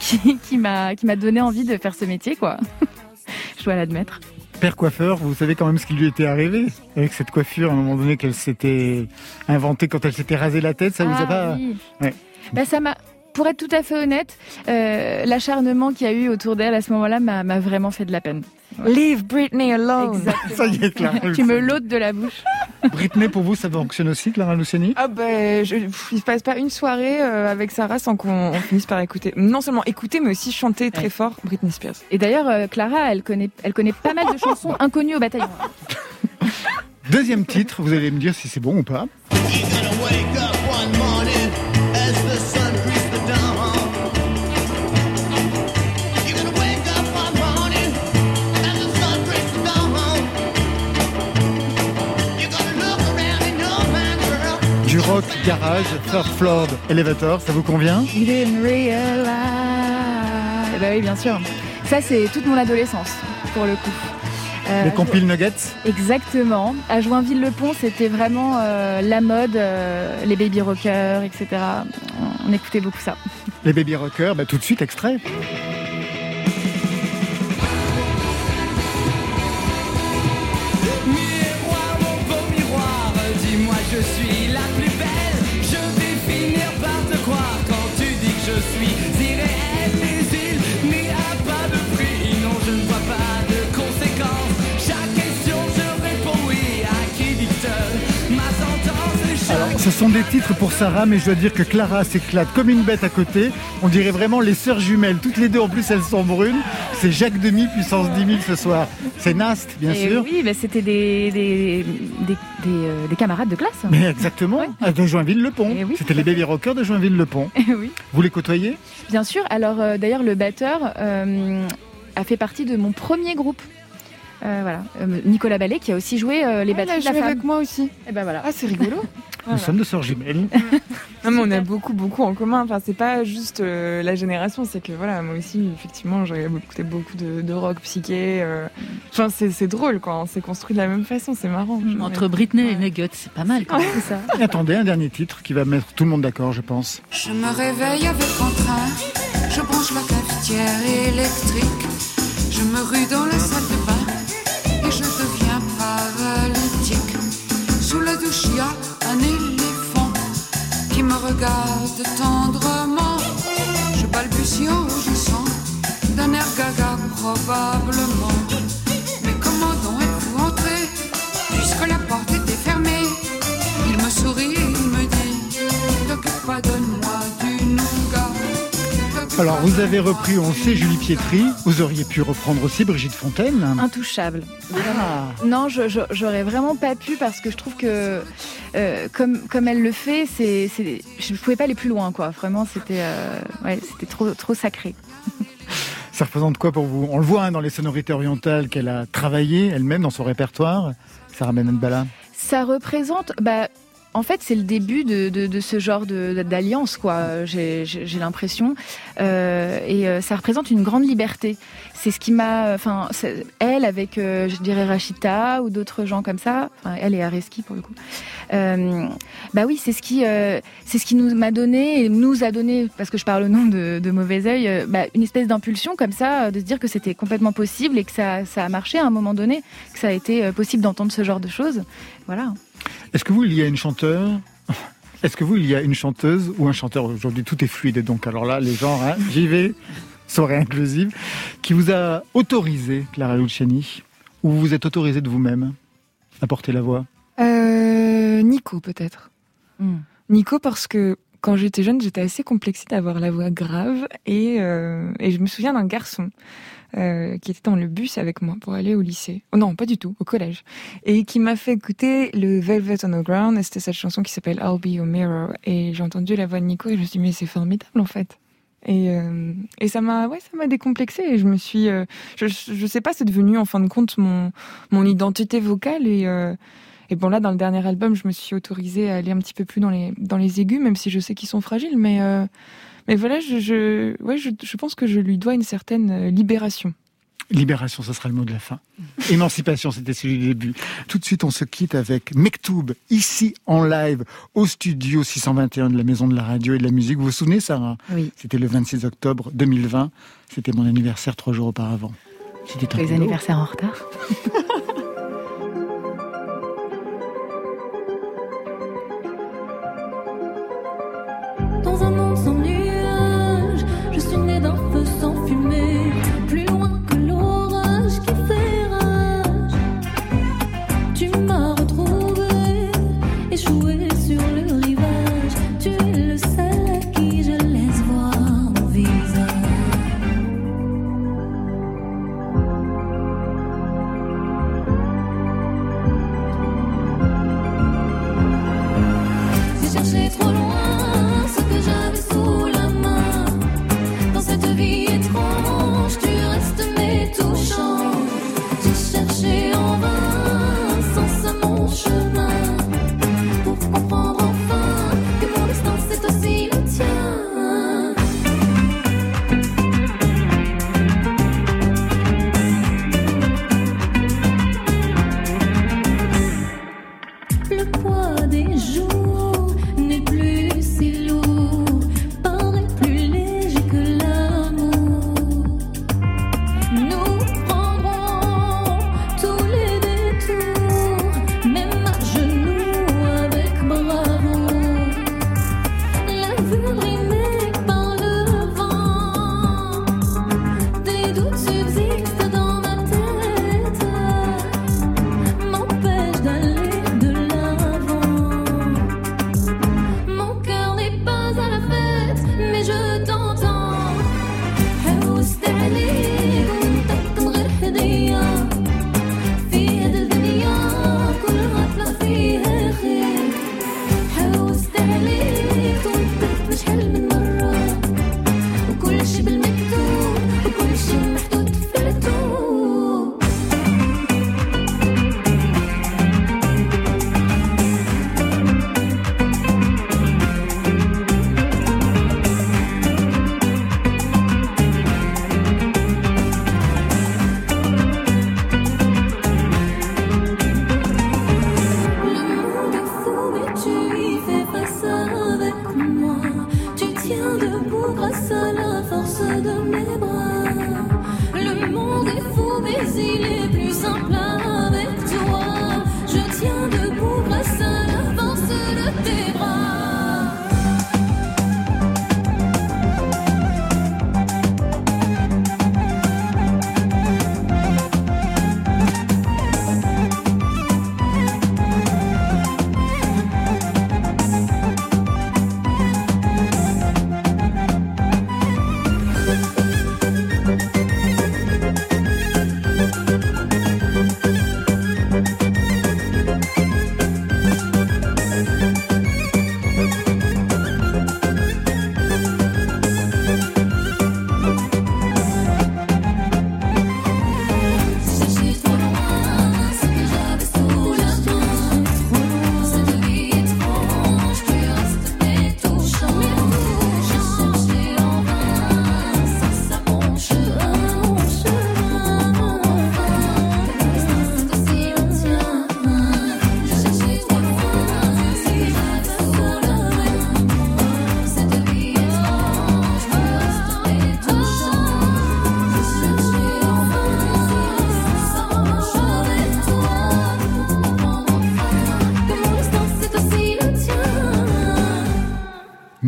qui, qui m'a donné envie de faire ce métier, quoi. je dois l'admettre. Père coiffeur, vous savez quand même ce qui lui était arrivé avec cette coiffure à un moment donné qu'elle s'était inventée quand elle s'était rasé la tête. Ça vous a Ah pas oui. Ouais. Bah, ça m'a. Pour être tout à fait honnête, euh, l'acharnement qu'il y a eu autour d'elle à ce moment-là m'a vraiment fait de la peine. Leave Britney alone. Exactement. Ça y est, Clara. tu me l'ôtes de la bouche. Britney, pour vous, ça fonctionne aussi, Clara Luciani? Ah ben, je, il se passe pas une soirée euh, avec Sarah sans qu'on on finisse par écouter. Non seulement écouter, mais aussi chanter très fort Britney Spears. Et d'ailleurs, euh, Clara, elle connaît, elle connaît pas mal de chansons inconnues au bataillon. Deuxième titre, vous allez me dire si c'est bon ou pas. Garage, third floor, elevator, ça vous convient? You didn't realize. Bah oui, bien sûr. Ça, c'est toute mon adolescence, pour le coup. Euh, Les compiles nuggets? Exactement. À Joinville-le-Pont, c'était vraiment euh, la mode, euh, les baby rockers, etc. On écoutait beaucoup ça. Les baby rockers, bah, tout de suite extrait. Ce sont des titres pour Sarah, mais je dois dire que Clara s'éclate comme une bête à côté. On dirait vraiment les sœurs jumelles. Toutes les deux, en plus, elles sont brunes. C'est Jacques Demi, puissance 10 000 ce soir. C'est Nast, bien Et sûr. Oui, mais c'était des, des, des, euh, des camarades de classe. Mais exactement, à de Joinville-le-Pont. Oui. C'était les baby rockers de Joinville-le-Pont. Oui. Vous les côtoyez? Bien sûr. Alors, euh, d'ailleurs, le batteur, euh, a fait partie de mon premier groupe. Euh, voilà, Euh, Nicolas Ballet qui a aussi joué euh, les Ah, il a batteries de la joué femme. avec moi aussi. Et ben voilà. Ah, c'est rigolo. Nous sommes de sœurs jumelles. Non, mais on a beaucoup, beaucoup en commun. Enfin, c'est pas juste euh, la génération, c'est que voilà, moi aussi, effectivement, j'ai écouté beaucoup de, de rock psyché. euh. Enfin, c'est drôle, quoi. On s'est construit de la même façon, c'est marrant. Entre Britney et Nugget, c'est pas mal quand même. Ça. Et attendez, un dernier titre qui va mettre tout le monde d'accord, je pense. Je me réveille avec entrain, je branche la cafetière électrique, je me rue dans la salle de bain Il y a un éléphant qui me regarde tendrement. Je balbutie en rougissant d'un air gaga probablement. Alors, vous avez repris, on sait, Julie Pietri. Vous auriez pu reprendre aussi Brigitte Fontaine. Intouchable. Ah. Non, j'aurais vraiment pas pu parce que je trouve que euh, comme comme elle le fait, c'est je pouvais pas aller plus loin quoi. Vraiment, c'était euh, ouais, c'était trop trop sacré. Ça représente quoi pour vous? On le voit hein, dans les sonorités orientales qu'elle a travaillées elle-même dans son répertoire. Sarah Benenbala? Ça représente, bah, en fait, c'est le début de, de, ce genre d'alliance, quoi. J'ai l'impression, Euh, et euh, ça représente une grande liberté. C'est ce qui m'a, enfin, elle avec, euh, je dirais Rachita ou d'autres gens comme ça. Enfin, elle et Areski pour le coup. Euh, bah oui, c'est ce qui, c'est ce qui nous m'a donné et nous a donné, parce que je parle au nom de, de mauvais œil, bah, une espèce d'impulsion comme ça, de se dire que c'était complètement possible et que ça, ça a marché à un moment donné, que ça a été possible d'entendre ce genre de choses. Voilà. Est-ce que vous, il y a une chanteur Est-ce que vous, il y a une chanteuse ou un chanteur? Aujourd'hui, tout est fluide. Donc, alors là, les genres, hein, j'y vais, soirée inclusive, qui vous a autorisé, Clara Luciani, ou vous vous êtes autorisé de vous-même à porter la voix? Euh, Nico, peut-être. Hmm. Nico, parce que quand j'étais jeune, j'étais assez complexée d'avoir la voix grave. Et, euh, et je me souviens d'un garçon euh, qui était dans le bus avec moi pour aller au lycée. Oh non, pas du tout, au collège. Et qui m'a fait écouter le Velvet Underground. Et c'était cette chanson qui s'appelle I'll Be Your Mirror. Et j'ai entendu la voix de Nico et je me suis dit, mais c'est formidable en fait. Et, euh, ça m'a ouais ça m'a décomplexé et je me suis euh, je, je sais pas c'est devenu en fin de compte mon identité vocale et bon là dans le dernier album je me suis autorisée à aller un petit peu plus dans les dans les aigus même si je sais qu'ils sont fragiles mais mais voilà je je ouais je, je pense que je lui dois une certaine euh, libération Libération, ce sera le mot de la fin. Émancipation, c'était celui du début. Tout de suite, on se quitte avec Mektoub, ici en live, au studio 621 de la Maison de la Radio et de la Musique. Vous vous souvenez, Sarah? Oui. C'était le 26 octobre 2020. C'était mon anniversaire trois jours auparavant. C'était un Les anniversaires en retard.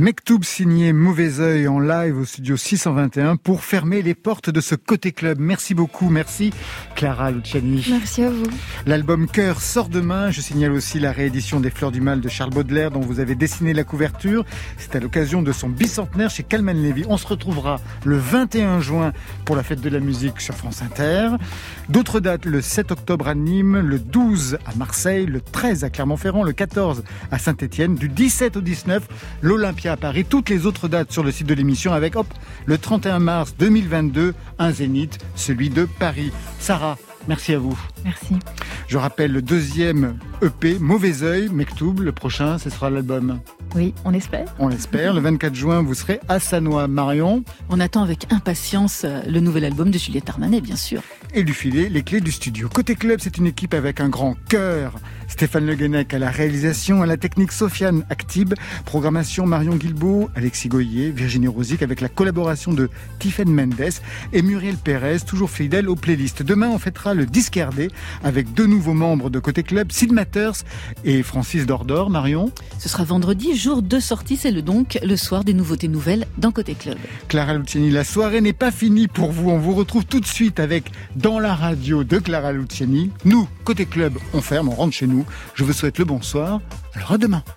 Nick Mektoub signé Mauvais Oeil en live au studio 621 pour fermer les portes de ce côté club. Merci beaucoup, merci Clara Luciani. Merci à vous. L'album Cœur sort demain. Je signale aussi la réédition des Fleurs du Mal de Charles Baudelaire dont vous avez dessiné la couverture. C'est à l'occasion de son bicentenaire chez Calman Levy. On se retrouvera le 21 juin pour la fête de la musique sur France Inter. D'autres dates, le 7 octobre à Nîmes, le 12 à Marseille, le 13 à Clermont-Ferrand, le 14 à Saint-Étienne, du 17 au 19, l'Olympia à Paris. Toutes les autres dates sur le site de l'émission avec, hop, le 31 mars 2022, un zénith, celui de Paris. Sarah, merci à vous. Merci. Je rappelle le deuxième EP, Mauvais Oeil, Mektoub. Le prochain, ce sera l'album. Oui, on espère. On l'espère. Le 24 juin, vous serez à Sanois. Marion. On attend avec impatience euh, le nouvel album de Juliette Armanet, bien sûr. Et lui filer les clés du studio. Côté club, c'est une équipe avec un grand cœur. Stéphane Le Guenec à la réalisation, à la technique Sofiane Actib, programmation Marion Guilbault, Alexis Goyer, Virginie Rosic avec la collaboration de Tiffen Mendes et Muriel Pérez, toujours fidèle aux playlists. Demain, on fêtera le disque RD avec deux nouveaux membres de Côté Club, Sid Matters et Francis Dordor. Marion. Ce sera vendredi, jour de sortie, c'est le donc le soir des nouveautés nouvelles dans Côté Club. Clara Luciani, la soirée n'est pas finie pour vous. On vous retrouve tout de suite avec Dans la radio de Clara Luciani. Nous, Côté Club, on ferme, on rentre chez nous. Je vous souhaite le bonsoir. Alors à demain.